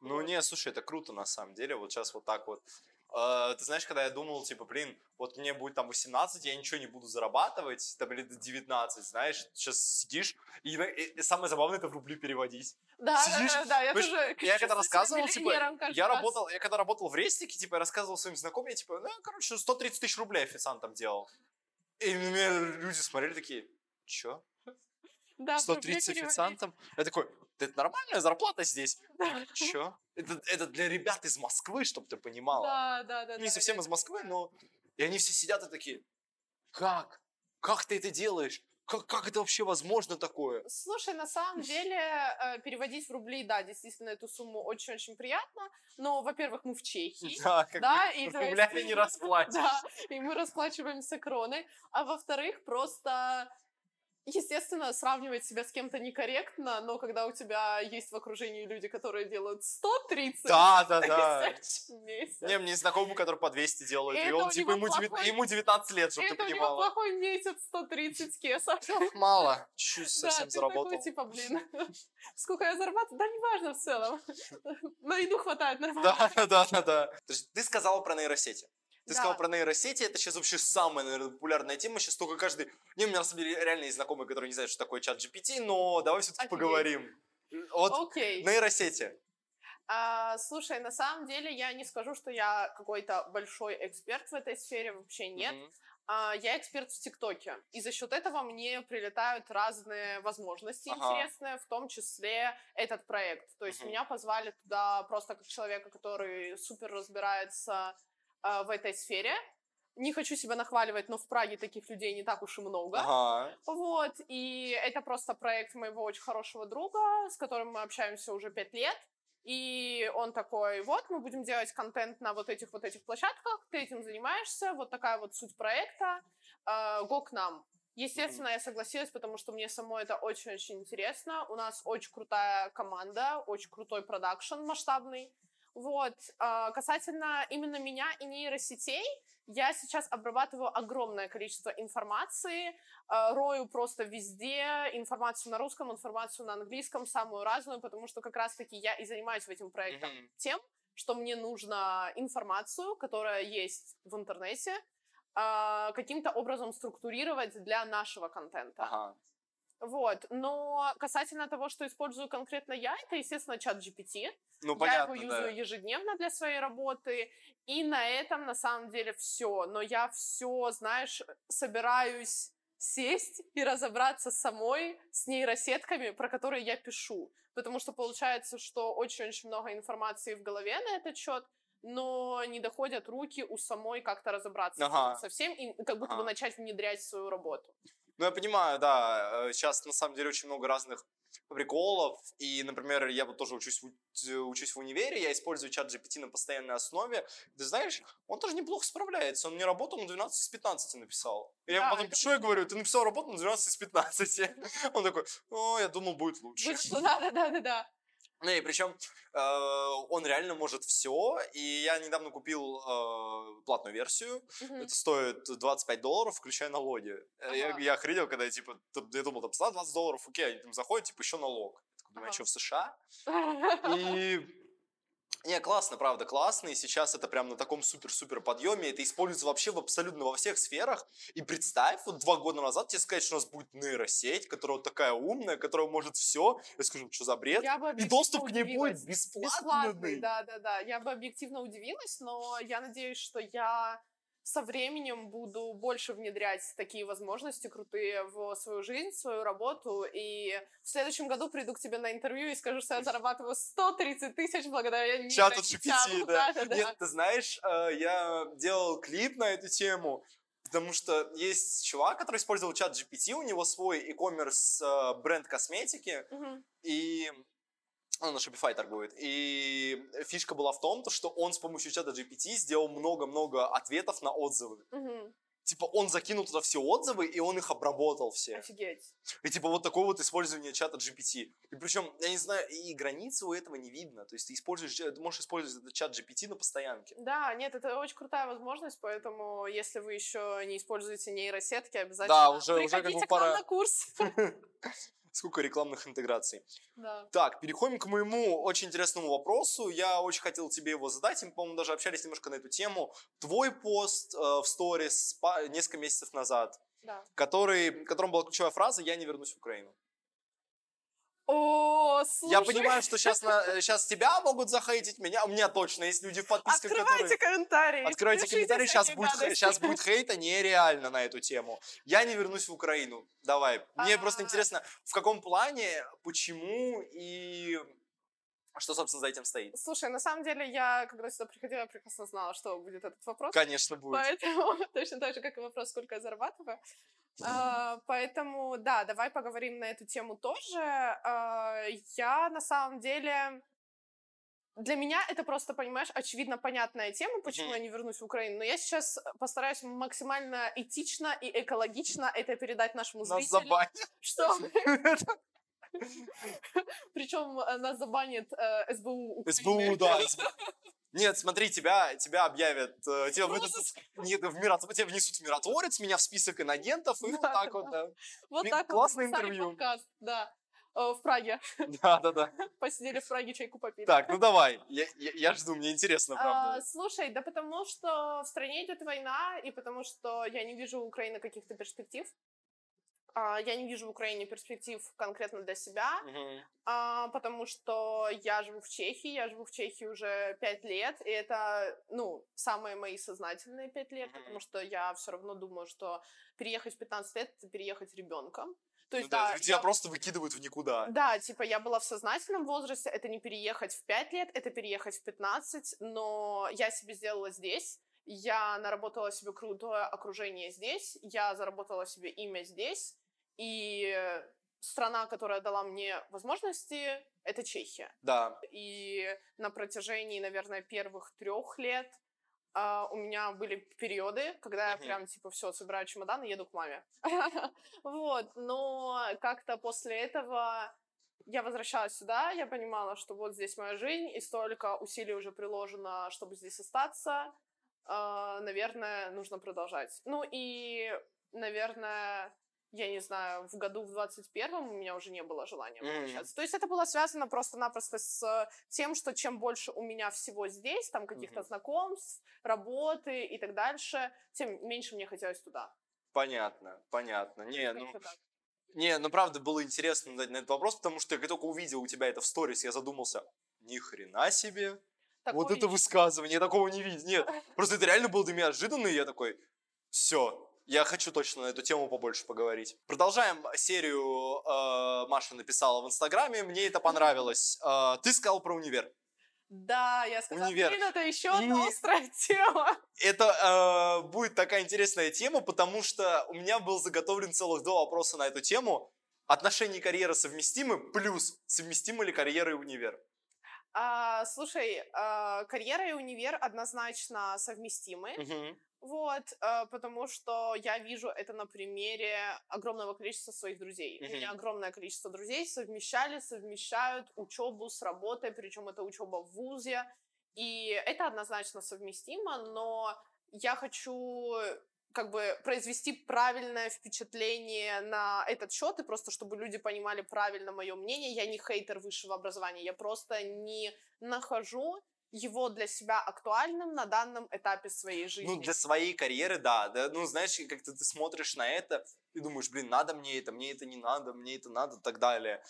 Ну, Вот. не, слушай, это круто на самом деле. Вот сейчас вот так вот. Э, ты знаешь, когда я думал, типа, блин, вот мне будет там 18, я ничего не буду зарабатывать, там, или 19, знаешь, сейчас сидишь, и, на- и- и самое забавное это в рубли переводить. Да, да, Сидишь, да, да, я Понимаешь, тоже Я когда рассказывал, типа, я раз. работал, я когда работал в Рестике, типа, я рассказывал своим знакомым, я, типа, ну, я, короче, 130 тысяч рублей официантом делал. И меня люди смотрели такие, чё? Да, в рубли 130 переводить. официантом? Я такой, да это нормальная зарплата здесь. Да. Чё? Это, это для ребят из Москвы, чтобы ты понимала. Да, да, да. Не да, совсем я из Москвы, но... И они все сидят и такие, как? Как ты это делаешь? Как, как это вообще возможно такое? Слушай, на самом деле э, переводить в рубли, да, действительно, эту сумму очень-очень приятно. Но, во-первых, мы в Чехии. Да, как Да, и то есть- рублями не расплатишь. Да, и мы расплачиваемся кроной. А во-вторых, просто, естественно, сравнивать себя с кем-то некорректно, но когда у тебя есть в окружении люди, которые делают 130 Да, да, да. тысяч в месяц, Не, мне знакомый, который по 200 делает, И он, типа, ему, плохой- ему 19 лет, чтобы ты это у него понимала. плохой месяц 130 кесов. Мало. Чуть Да, совсем ты заработал. такой, типа, блин, сколько я зарабатываю? Да, неважно в целом. На еду хватает нормально. Да, да, да, да. Ты сказала про нейросети. Ты Да. сказала про нейросети, это сейчас вообще самая, наверное, популярная тема. Сейчас только каждый... Не, у меня на самом деле реально есть знакомые, которые не знают, что такое чат GPT, но давай все-таки Офигеть. поговорим. Вот Окей. нейросети. А, слушай, на самом деле я не скажу, что я какой-то большой эксперт в этой сфере, вообще нет. Мгм. А, я эксперт в ТикТоке, и за счет этого мне прилетают разные возможности Ага. интересные, в том числе этот проект. То есть Мгм. меня позвали туда просто как человека, который супер разбирается а, в этой сфере. Не хочу себя нахваливать, но в Праге таких людей не так уж и много. Ага. Вот, и это просто проект моего очень хорошего друга, с которым мы общаемся уже пять лет. И он такой, вот, мы будем делать контент на вот этих вот этих площадках, ты этим занимаешься, вот такая вот суть проекта, э, го к нам. Естественно, я согласилась, потому что мне самой это очень-очень интересно. У нас очень крутая команда, очень крутой продакшн масштабный. Вот. А, Касательно именно меня и нейросетей, я сейчас обрабатываю огромное количество информации, а, рою просто везде информацию на русском, информацию на английском, самую разную, потому что как раз-таки я и занимаюсь этим проектом Мгм. тем, что мне нужно информацию, которая есть в интернете, а, каким-то образом структурировать для нашего контента. Ага. Вот. Но касательно того, что использую конкретно я, это, естественно, чат GPT. Ну, я понятно, его да. юзаю ежедневно для своей работы. И на этом, на самом деле, все. Но я все, знаешь, собираюсь сесть и разобраться самой с нейросетками, про которые я пишу. Потому что получается, что очень-очень много информации в голове на этот счет, но не доходят руки у самой как-то разобраться Ага. со всем и как будто бы Ага. начать внедрять свою работу. Ну, я понимаю, да, э, сейчас на самом деле очень много разных приколов, и, например, я вот тоже учусь в, у- учусь в универе, я использую чат GPT на постоянной основе, ты знаешь, он тоже неплохо справляется, он мне работу на 12 из 15 написал. И я Да, потом это пишу и говорю, ты написал работу на 12 из 15. Он такой, о, я думал, будет лучше. Да-да-да-да. Ну и причем он реально может все, и я недавно купил э, платную версию, Мгм. это стоит 25 долларов, включая налоги. Э, Я, Ага. я охренел, когда я, типа, я думал, там, 120 долларов, окей, они там заходят, типа, еще налог. Я такой, думаю, Ага. я что, в США? И... Не, классно, правда, классно, и сейчас это прям на таком супер-супер подъеме, это используется вообще в абсолютно во всех сферах, и представь, вот два года назад тебе сказать, что у нас будет нейросеть, которая вот такая умная, которая может все, я скажу, что за бред, Я бы и доступ к ней будет бесплатный. Бесплатный, да, да, да. Я бы объективно удивилась, но я надеюсь, что я со временем буду больше внедрять такие возможности крутые в свою жизнь, в свою работу. И в следующем году приду к тебе на интервью и скажу, что я зарабатываю 130 тысяч благодаря Чату. GPT, да. да. Нет, ты знаешь, э, я делал клип на эту тему, потому что есть чувак, который использовал чат GPT, у него свой e-commerce э, бренд косметики, Мгм. и он на Shopify торгует. И фишка была в том, то, что он с помощью чата GPT сделал много-много ответов на отзывы. Мгм. типа, он закинул туда все отзывы, и он их обработал все. Офигеть. И типа вот такое вот использование чата GPT. И причем, я не знаю, и границы у этого не видно. То есть ты используешь, ты можешь использовать этот чат GPT на постоянке. Да, нет, это очень крутая возможность, поэтому если вы еще не используете нейросетки, обязательно Да, уже- уже приходите как бы к нам пора. на курс. Сколько рекламных интеграций. Да. Так, переходим к моему очень интересному вопросу. Я очень хотел тебе его задать. Мы, по-моему, даже общались немножко на эту тему. Твой пост э, в сторис несколько месяцев назад, Да. который, в котором была ключевая фраза «Я не вернусь в Украину». О, слушай. Я понимаю, что сейчас, сейчас тебя могут захейтить, меня, у меня точно есть люди в подписках, Открывайте которые... комментарии. Откройте комментарии, сейчас будет, гадости. сейчас будет хейта нереально на эту тему. Я не вернусь в Украину. Давай. Мне просто А. интересно, в каком плане, почему и что, собственно, за этим стоит. Слушай, на самом деле, я, когда сюда приходила, я прекрасно знала, что будет этот вопрос. Конечно, будет. Поэтому точно так же, как и вопрос, сколько я зарабатываю. А, Поэтому, да, давай поговорим на эту тему тоже. А, Я на самом деле... Для меня это просто, понимаешь, очевидно понятная тема, почему я не вернусь в Украину. Но я сейчас постараюсь максимально этично и экологично это передать нашему Нас зрителю. забанят. Что? Причем э, нас забанит э, СБУ Украины. СБУ, да. Нет, смотри, тебя, тебя объявят, э, тебя, выдадут- нет, в миротв- тебя внесут в миротворец, меня в список инагентов, и вот Да, так да, вот, да. Вот так вот классное записали интервью. подкаст, да. Э, В Праге. Да, да, да. Посидели в Праге, чайку попили. Так, ну давай, я, я- я жду, мне интересно, А, правда. слушай, да потому что в стране идет война, и потому что я не вижу у Украины каких-то перспектив. А, я не вижу в Украине перспектив конкретно для себя, а, потому что я живу в Чехии, я живу в Чехии уже пять лет, и это, ну, самые мои сознательные пять лет, Мгм. потому что я все равно думаю, что переехать в 15 лет — это переехать ребенком. То Ну есть, да, да, тебя я- просто выкидывают в никуда. да, типа я была в сознательном возрасте, это не переехать в 5 лет, это переехать в 15, но я себе сделала здесь, я наработала себе крутое окружение здесь, я заработала себе имя здесь, и страна, которая дала мне возможности, это Чехия. Да. И на протяжении, наверное, первых трех лет а, у меня были периоды, когда я прям, типа, все, собираю чемодан и еду к маме. Вот, но как-то после этого я возвращалась сюда, я понимала, что вот здесь моя жизнь, и столько усилий уже приложено, чтобы здесь остаться. А, Наверное, нужно продолжать. Ну и, наверное, я не знаю, в году в 21-м у меня уже не было желания возвращаться. То есть это было связано просто-напросто с тем, что чем больше у меня всего здесь, там каких-то Мгм. знакомств, работы и так дальше, тем меньше мне хотелось туда. Понятно, понятно. Не, ну, Как-то так. не, ну правда было интересно дать на этот вопрос, потому что я только увидел у тебя это в сторис, я задумался, ни хрена себе, вот Такое это высказывание, я такого не видел. Нет, просто это реально было для меня неожиданно, и я такой, все, я хочу точно на эту тему побольше поговорить. Продолжаем серию э, Маша написала в Инстаграме, мне это понравилось. Э, ты сказал про универ. Да, я сказала, Универ. блин, это еще одна И- острая тема. Это э, будет такая интересная тема, потому что у меня был заготовлен целых два вопроса на эту тему. Отношения и карьера совместимы, плюс совместимы ли карьера и универ? А, слушай, а, карьера и универ однозначно совместимы. Мгм. Вот, э, потому что я вижу это на примере огромного количества своих друзей. У Мгм. меня огромное количество друзей совмещали, совмещают учебу с работой, причем это учеба в ВУЗе. И это однозначно совместимо, но я хочу как бы произвести правильное впечатление на этот счет, и просто чтобы люди понимали правильно мое мнение. Я не хейтер высшего образования, я просто не нахожу его для себя актуальным на данном этапе своей жизни. Ну, для своей карьеры, да, да. Ну, знаешь, как-то ты смотришь на это и думаешь, блин, надо мне это, мне это не надо, мне это надо и так далее.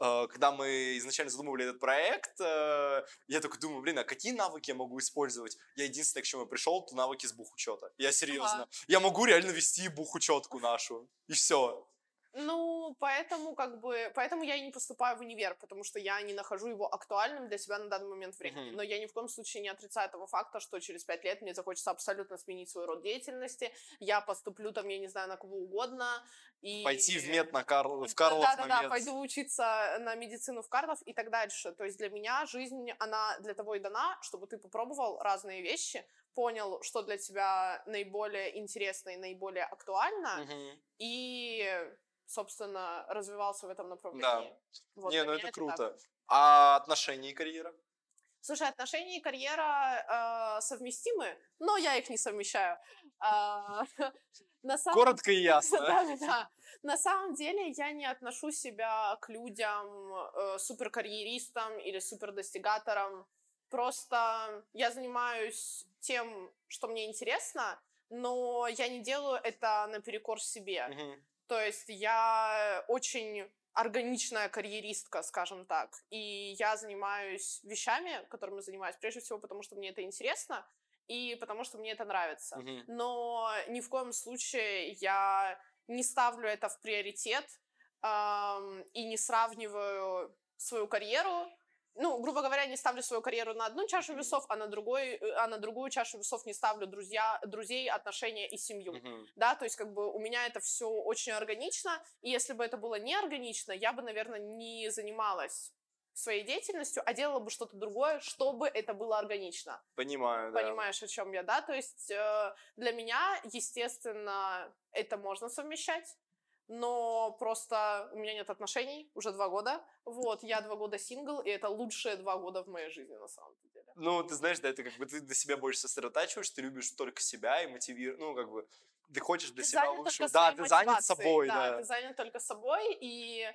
Э, Когда мы изначально задумывали этот проект, э, я такой думаю, блин, а какие навыки я могу использовать? Я единственное, к чему я пришел, это навыки с бухучета. Я серьезно. Ага. Я могу реально вести бухучетку нашу. И все. Ну, поэтому как бы, поэтому я и не поступаю в универ, потому что я не нахожу его актуальным для себя на данный момент времени. Мгм. Но я ни в коем случае не отрицаю того факта, что через пять лет мне захочется абсолютно сменить свой род деятельности. Я поступлю там, я не знаю, на кого угодно. И... Пойти в мед на Карл... в Да, Карлов да, да, мед. пойду учиться на медицину в Карлов и так дальше. То есть для меня жизнь, она для того и дана, чтобы ты попробовал разные вещи, понял, что для тебя наиболее интересно и наиболее актуально, Мгм. и, собственно, развивался в этом направлении. Вот Не, ну это так. круто. А отношения и карьера? Слушай, отношения и карьера э, совместимы, но я их не совмещаю. А, на самом Коротко и ясно. Да, да, да. На самом деле я не отношу себя к людям э, суперкарьеристам или супердостигаторам. Просто я занимаюсь тем, что мне интересно, но я не делаю это наперекор себе. То есть я очень органичная карьеристка, скажем так. И я занимаюсь вещами, которыми занимаюсь, прежде всего потому, что мне это интересно, и потому что мне это нравится. Мгм. Но ни в коем случае я не ставлю это в приоритет ам, и не сравниваю свою карьеру. Ну, грубо говоря, не ставлю свою карьеру на одну чашу весов, а на, другой, э, а на другую чашу весов не ставлю друзья, друзей, отношения и семью Мгм. да, то есть как бы у меня это все очень органично, и если бы это было не органично, я бы, наверное, не занималась своей деятельностью, а делала бы что-то другое, чтобы это было органично. Понимаю, да. Понимаешь, о чем я, да? То есть э, для меня, естественно, это можно совмещать, но просто у меня нет отношений уже два года. Вот, я два года сингл, и это лучшие два года в моей жизни на самом деле. Ну, ты знаешь, да, это как бы ты для себя больше сосредотачиваешь, ты любишь только себя и мотивируешь, ну, как бы, ты хочешь для ты себя только Да, ты занят собой, да, да. ты занят только собой, и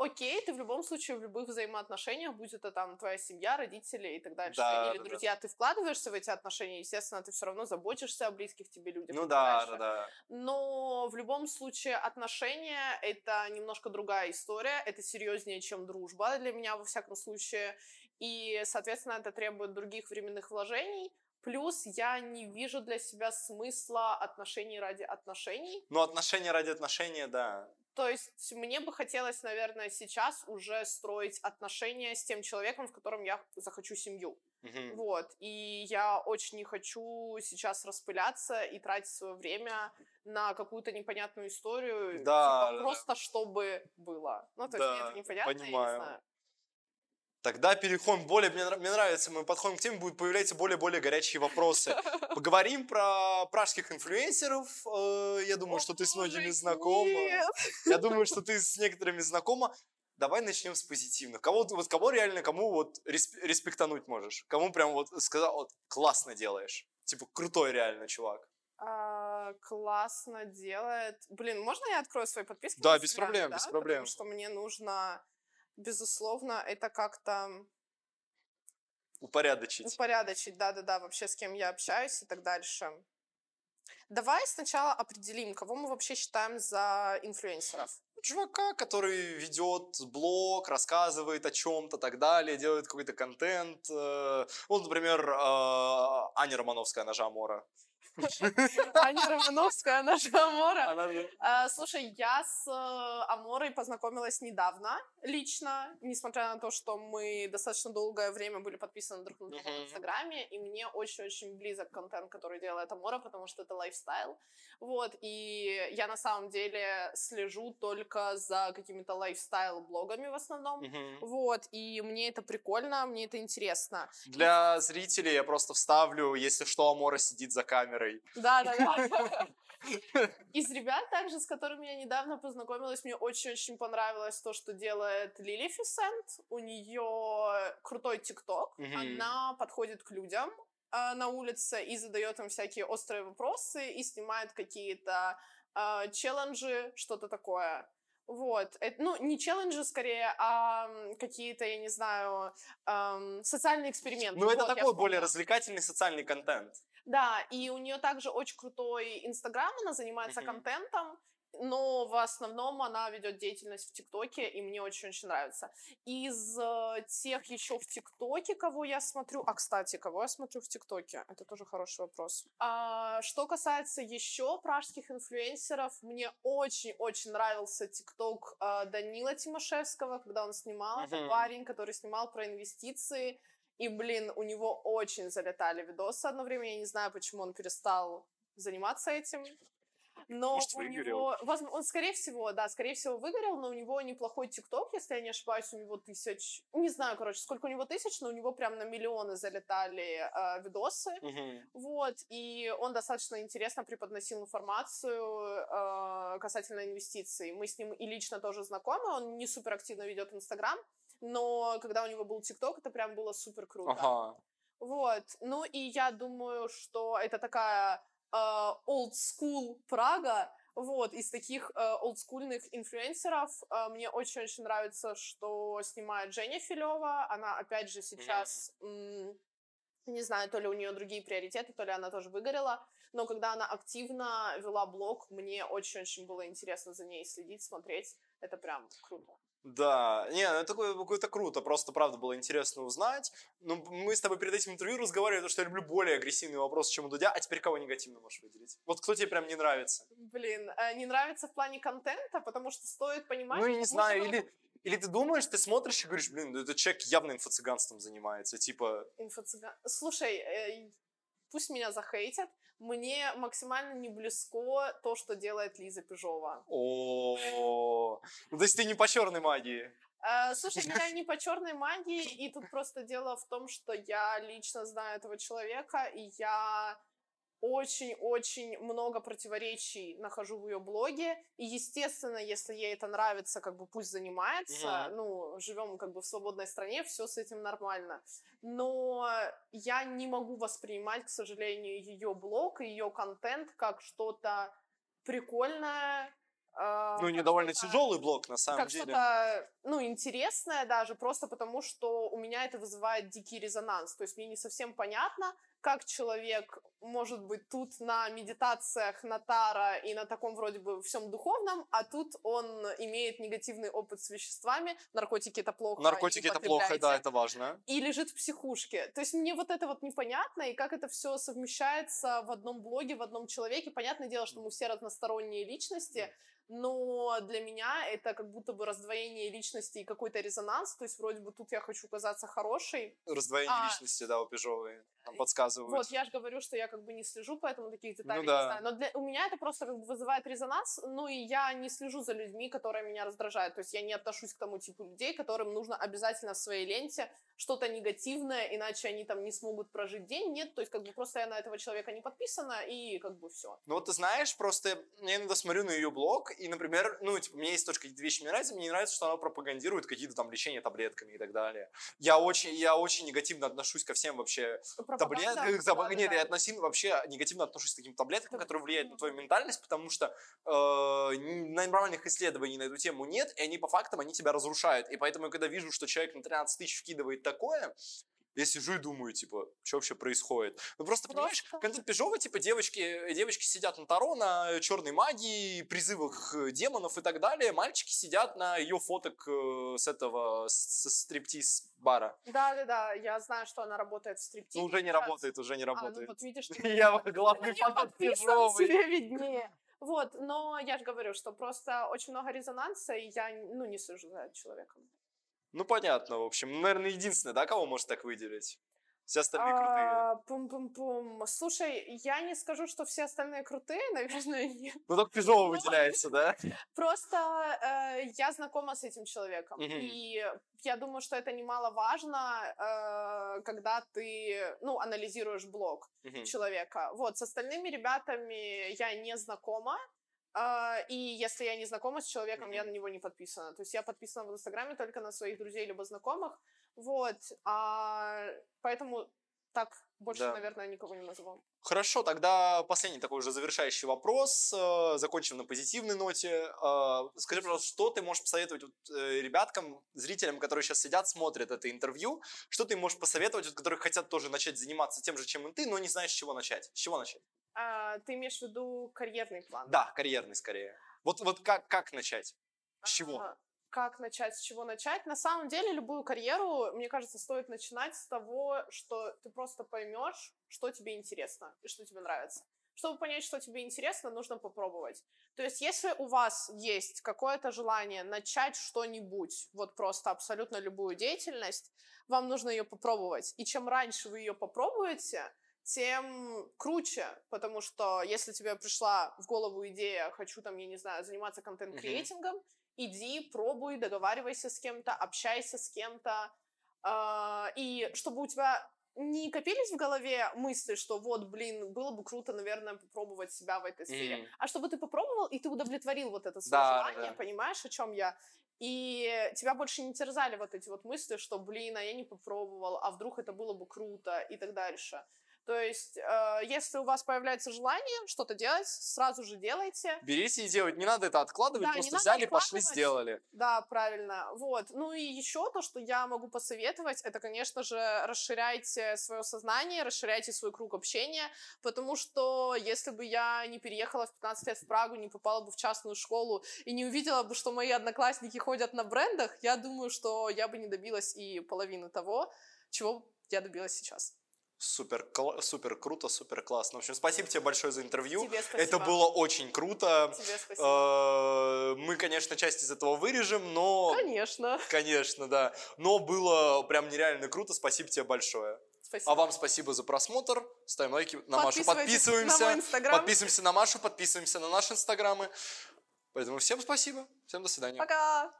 окей, ты в любом случае в любых взаимоотношениях, будь это там твоя семья, родители и так дальше, Да, или да, да. друзья, ты вкладываешься в эти отношения, естественно, ты все равно заботишься о близких тебе людях. Ну да, дальше. да, да. Но в любом случае отношения — это немножко другая история, это серьезнее, чем дружба для меня, во всяком случае, и, соответственно, это требует других временных вложений, Плюс я не вижу для себя смысла отношений ради отношений. Ну, отношения ради отношения, да. То есть мне бы хотелось, наверное, сейчас уже строить отношения с тем человеком, с которым я захочу семью. Мгм. Вот. И я очень не хочу сейчас распыляться и тратить свое время на какую-то непонятную историю. Да, типа, да, просто чтобы было. Ну, то есть мне Да, это непонятно, я понимаю. не знаю. Тогда переходим более, мне, нрав- мне нравится, мы подходим к теме, будут появляться более-более горячие вопросы. Поговорим про пражских инфлюенсеров. Э, Я думаю, что ты с многими знакома. нет! Я думаю, что ты с некоторыми знакома. Давай начнем с позитивных. Кого, вот кого реально, кому вот респ- респектануть можешь? Кому прям вот сказал, вот классно делаешь? Типа крутой реально чувак. А, классно делает. Блин, можно я открою свои подписки? Да, без проблем, да? без проблем. Потому что мне нужно, безусловно, это как-то Упорядочить. упорядочить, да-да-да, вообще с кем я общаюсь и так дальше. Давай сначала определим, кого мы вообще считаем за инфлюенсеров. Чувака, который ведет блог, рассказывает о чем-то, так далее, делает какой-то контент. э, Вот, например, э, Аня Романовская, ножа Амора. Аня Романовская, наша Амора. Она же- А, Слушай, я с э, Аморой познакомилась недавно, лично, несмотря на то, что мы достаточно долгое время были подписаны друг на друга в Мгм. Инстаграме, и мне очень-очень близок контент, который делает Амора, потому что это лайфстайл. Вот, и я на самом деле слежу только за какими-то лайфстайл-блогами в основном. Мгм. Вот, и мне это прикольно, мне это интересно. Для зрителей я просто вставлю, если что, Амора сидит за камерой. Да, да, да. Из ребят также, с которыми я недавно познакомилась, мне очень-очень понравилось то, что делает Лили Фисент. У нее крутой ТикТок. Она подходит к людям а, на улице и задает им всякие острые вопросы и снимает какие-то а, челленджи, что-то такое. Вот. Это, ну, не челленджи скорее, а какие-то, я не знаю, ам, социальные эксперименты. Ну, это Вот, я такой более развлекательный социальный контент. Да, и у нее также очень крутой Инстаграм, она занимается Мгм. контентом, но в основном она ведет деятельность в ТикТоке, и мне очень-очень нравится. Из э, тех еще в ТикТоке, кого я смотрю... А, кстати, кого я смотрю в ТикТоке? Это тоже хороший вопрос. А, что касается еще пражских инфлюенсеров, мне очень-очень нравился ТикТок э, Данила Тимошевского, когда он снимал. Это парень, который снимал про инвестиции. И, блин, у него очень залетали видосы одно время. Я не знаю, почему он перестал заниматься этим. Но Может, у него, возможно, он, скорее всего, да, скорее всего, выгорел, но у него неплохой ТикТок, если я не ошибаюсь, у него тысяч, не знаю, короче, сколько у него тысяч, но у него прям на миллионы залетали э, видосы, Мгм. вот, и он достаточно интересно преподносил информацию э, касательно инвестиций. Мы с ним и лично тоже знакомы, он не супер активно ведет Инстаграм, но когда у него был ТикТок, это прям было супер круто. Ага. Вот. Ну и я думаю, что это такая old school Прага. Вот, из таких э, олдскульных инфлюенсеров э, мне очень-очень нравится, что снимает Женя Филева. Она, опять же, сейчас, м, не знаю, то ли у нее другие приоритеты, то ли она тоже выгорела. Но когда она активно вела блог, мне очень-очень было интересно за ней следить, смотреть. Это прям круто. Да, не, ну это какое-то круто, просто правда было интересно узнать. Ну, мы с тобой перед этим интервью разговаривали, потому что я люблю более агрессивные вопросы, чем у Дудя, а теперь кого негативно можешь выделить? Вот кто тебе прям не нравится? Блин, э, не нравится в плане контента, потому что стоит понимать... ну, я не что знаю, можно- или, или ты думаешь, ты смотришь и говоришь, блин, ну этот человек явно инфо-цыганством занимается, типа, Инфо-цыган. Слушай, э, пусть меня захейтят, мне максимально не близко то, что делает Лиза Пежова. о Ну, то есть ты не по черной магии. Э, Слушай, я не по черной магии, и тут просто дело в том, что я лично знаю этого человека, и я очень-очень много противоречий нахожу в ее блоге. И, естественно, если ей это нравится, как бы пусть занимается. Мгм. Ну, живем как бы в свободной стране, все с этим нормально. Но я не могу воспринимать, к сожалению, ее блог и ее контент как что-то прикольное. э, Ну, не как довольно тяжелый блок, на самом как деле. что-то, ну, интересное даже, просто потому что у меня это вызывает дикий резонанс. То есть мне не совсем понятно, как человек может быть тут на медитациях, на Тара и на таком вроде бы всем духовном, а тут он имеет негативный опыт с веществами, наркотики это плохо. Наркотики это плохо, да, это важно. И лежит в психушке. То есть мне вот это вот непонятно, и как это все совмещается в одном блоге, в одном человеке. Понятное дело, что мы все разносторонние личности, но для меня это как будто бы раздвоение личности и какой-то резонанс. То есть вроде бы тут я хочу казаться хорошей. Раздвоение А, личности, да, у Пежовой. Нам подсказывают. Вот, я же говорю, что я как бы не слежу, поэтому таких деталей Ну да. не знаю. Но для, у меня это просто как бы вызывает резонанс, ну и я не слежу за людьми, которые меня раздражают. То есть я не отношусь к тому типу людей, которым нужно обязательно в своей ленте что-то негативное, иначе они там не смогут прожить день. Нет, то есть как бы просто я на этого человека не подписана, и как бы все. Ну вот ты знаешь, просто я иногда смотрю на ее блог, и, например, ну, типа, мне есть какие-то вещи мне нравятся, мне не нравится, что она пропагандирует какие-то там лечения таблетками и так далее. Я очень, я очень негативно отношусь ко всем вообще таблеткам. заб- Нет, я относительно вообще негативно отношусь к таким таблеткам, Да. которые влияют на твою ментальность, потому что э, нормальных исследований на эту тему нет, и они по фактам, они тебя разрушают. И поэтому, когда вижу, что человек на 13 тысяч вкидывает такое, я сижу и думаю, типа, что вообще происходит? Ну просто, понимаешь, контент Пежова, типа, девочки, девочки сидят на Таро, на черной магии, призывах э, демонов и так далее. Мальчики сидят на ее фоток э, с этого, с, с стриптиз-бара. Да-да-да, я знаю, что она работает в стриптизе. Ну, уже не сейчас. работает, уже не А, ну работает. вот видишь, ты Я главный фанат Пежовой. тебе виднее. Вот, но я же говорю, что просто очень много резонанса, и я, ну, не слежу за человеком. Ну, понятно, в общем. Ну, Наверное, единственное, да, кого может так выделить? Все остальные крутые. А, Пум-пум-пум. Слушай, я не скажу, что все остальные крутые, наверное, нет. Ну, только Пежова выделяется, да? Просто э, я знакома с этим человеком. Мгм. И я думаю, что это немаловажно, э, когда ты, ну, анализируешь блог. Мгм. человека. Вот, с остальными ребятами я не знакома. А, и если я не знакома с человеком, я на него не подписана. То есть я подписана в Инстаграме только на своих друзей либо знакомых. Вот. а, поэтому так больше, Да. наверное, никого не назову. Хорошо, тогда последний такой уже завершающий вопрос. э, Закончим на позитивной ноте. Э, Скажи, пожалуйста, что ты можешь посоветовать вот, э, ребяткам, зрителям, которые сейчас сидят, смотрят это интервью? Что ты можешь посоветовать, вот, которые хотят тоже начать заниматься тем же, чем и ты, но не знаешь, с чего начать? С чего начать? А, ты имеешь в виду карьерный план? Да, карьерный скорее. Вот, вот как, как начать? С чего? А, Как начать, с чего начать? На самом деле, любую карьеру, мне кажется, стоит начинать с того, что ты просто поймешь, что тебе интересно и что тебе нравится. Чтобы понять, что тебе интересно, нужно попробовать. То есть, если у вас есть какое-то желание начать что-нибудь, вот просто абсолютно любую деятельность, вам нужно ее попробовать. И чем раньше вы ее попробуете, тем круче, потому что если тебе пришла в голову идея, хочу там, я не знаю, заниматься контент-креатингом, иди, пробуй, договаривайся с кем-то, общайся с кем-то, а, и чтобы у тебя не копились в голове мысли, что вот, блин, было бы круто, наверное, попробовать себя в этой сфере, Мгм. а чтобы ты попробовал, и ты удовлетворил вот это свое да, желание, да. понимаешь, о чем я? И тебя больше не терзали вот эти вот мысли, что, блин, а я не попробовал, а вдруг это было бы круто и так дальше. То есть, э, если у вас появляется желание что-то делать, сразу же делайте. Берите и делайте. Не надо это откладывать, Да, просто взяли, пошли, сделали. Да, правильно. Вот. Ну и еще то, что я могу посоветовать, это, конечно же, расширяйте свое сознание, расширяйте свой круг общения, потому что если бы я не переехала в 15 лет в Прагу, не попала бы в частную школу и не увидела бы, что мои одноклассники ходят на брендах, я думаю, что я бы не добилась и половины того, чего я добилась сейчас. Супер, супер круто, супер классно. В общем, спасибо тебе большое за интервью. Тебе спасибо. Это было очень круто. Тебе спасибо. Э, Мы, конечно, часть из этого вырежем, но... Конечно. Конечно, да. Но было прям нереально круто. Спасибо тебе большое. Спасибо. А вам спасибо за просмотр. Ставим лайки на Машу. Подписываемся. на. Подписываемся на Машу, подписываемся на наши инстаграмы. Поэтому всем спасибо. Всем до свидания. Пока!